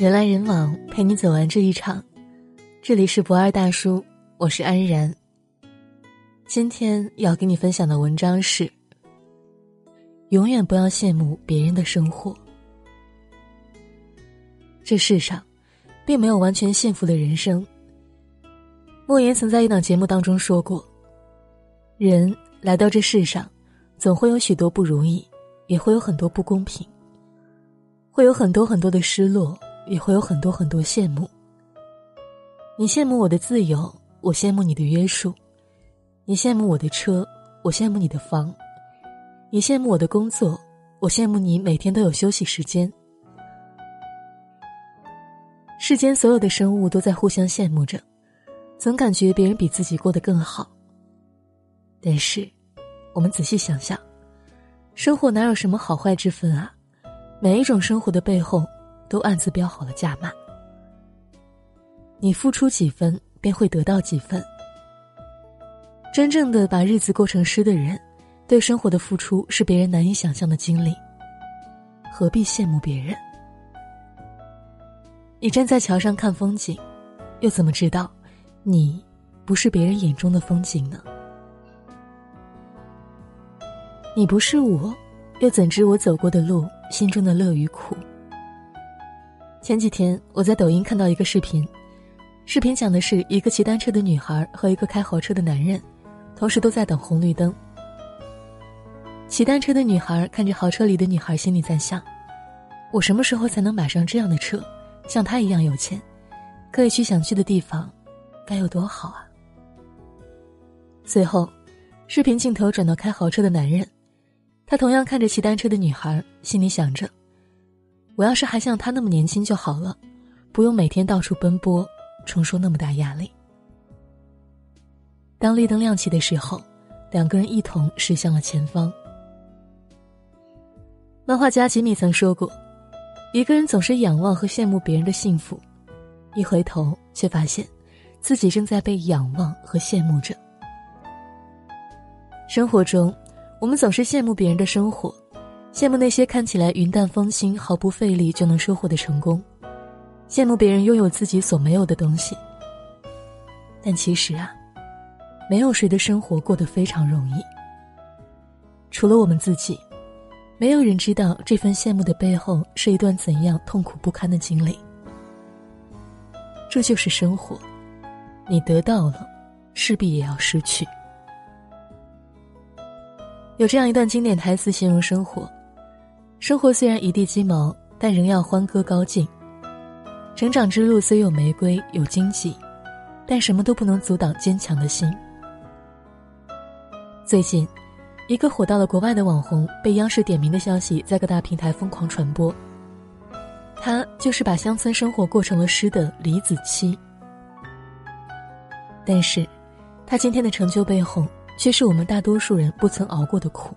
人来人往，陪你走完这一场。这里是不二大叔，我是安然。今天要给你分享的文章是：永远不要羡慕别人的生活。这世上，并没有完全幸福的人生。莫言曾在一档节目当中说过：“人来到这世上，总会有许多不如意，也会有很多不公平，会有很多很多的失落。”也会有很多很多羡慕。你羡慕我的自由，我羡慕你的约束；你羡慕我的车，我羡慕你的房；你羡慕我的工作，我羡慕你每天都有休息时间。世间所有的生物都在互相羡慕着，总感觉别人比自己过得更好。但是，我们仔细想想，生活哪有什么好坏之分啊？每一种生活的背后。都暗自标好了价码，你付出几分，便会得到几分。真正的把日子过成诗的人，对生活的付出是别人难以想象的经历。何必羡慕别人？你站在桥上看风景，又怎么知道，你不是别人眼中的风景呢？你不是我，又怎知我走过的路，心中的乐与苦？前几天我在抖音看到一个视频，视频讲的是一个骑单车的女孩和一个开豪车的男人，同时都在等红绿灯。骑单车的女孩看着豪车里的女孩，心里在想：我什么时候才能买上这样的车，像她一样有钱，可以去想去的地方，该有多好啊！随后，视频镜头转到开豪车的男人，他同样看着骑单车的女孩，心里想着。我要是还像他那么年轻就好了，不用每天到处奔波，承受那么大压力。当绿灯亮起的时候，两个人一同驶向了前方。漫画家吉米曾说过：“一个人总是仰望和羡慕别人的幸福，一回头却发现，自己正在被仰望和羡慕着。”生活中，我们总是羡慕别人的生活。羡慕那些看起来云淡风轻、毫不费力就能收获的成功，羡慕别人拥有自己所没有的东西。但其实啊，没有谁的生活过得非常容易。除了我们自己，没有人知道这份羡慕的背后是一段怎样痛苦不堪的经历。这就是生活，你得到了，势必也要失去。有这样一段经典台词形容生活。生活虽然一地鸡毛，但仍要欢歌高进。成长之路虽有玫瑰有荆棘，但什么都不能阻挡坚强的心。最近，一个火到了国外的网红被央视点名的消息在各大平台疯狂传播。他就是把乡村生活过成了诗的李子柒。但是，他今天的成就背后，却是我们大多数人不曾熬过的苦。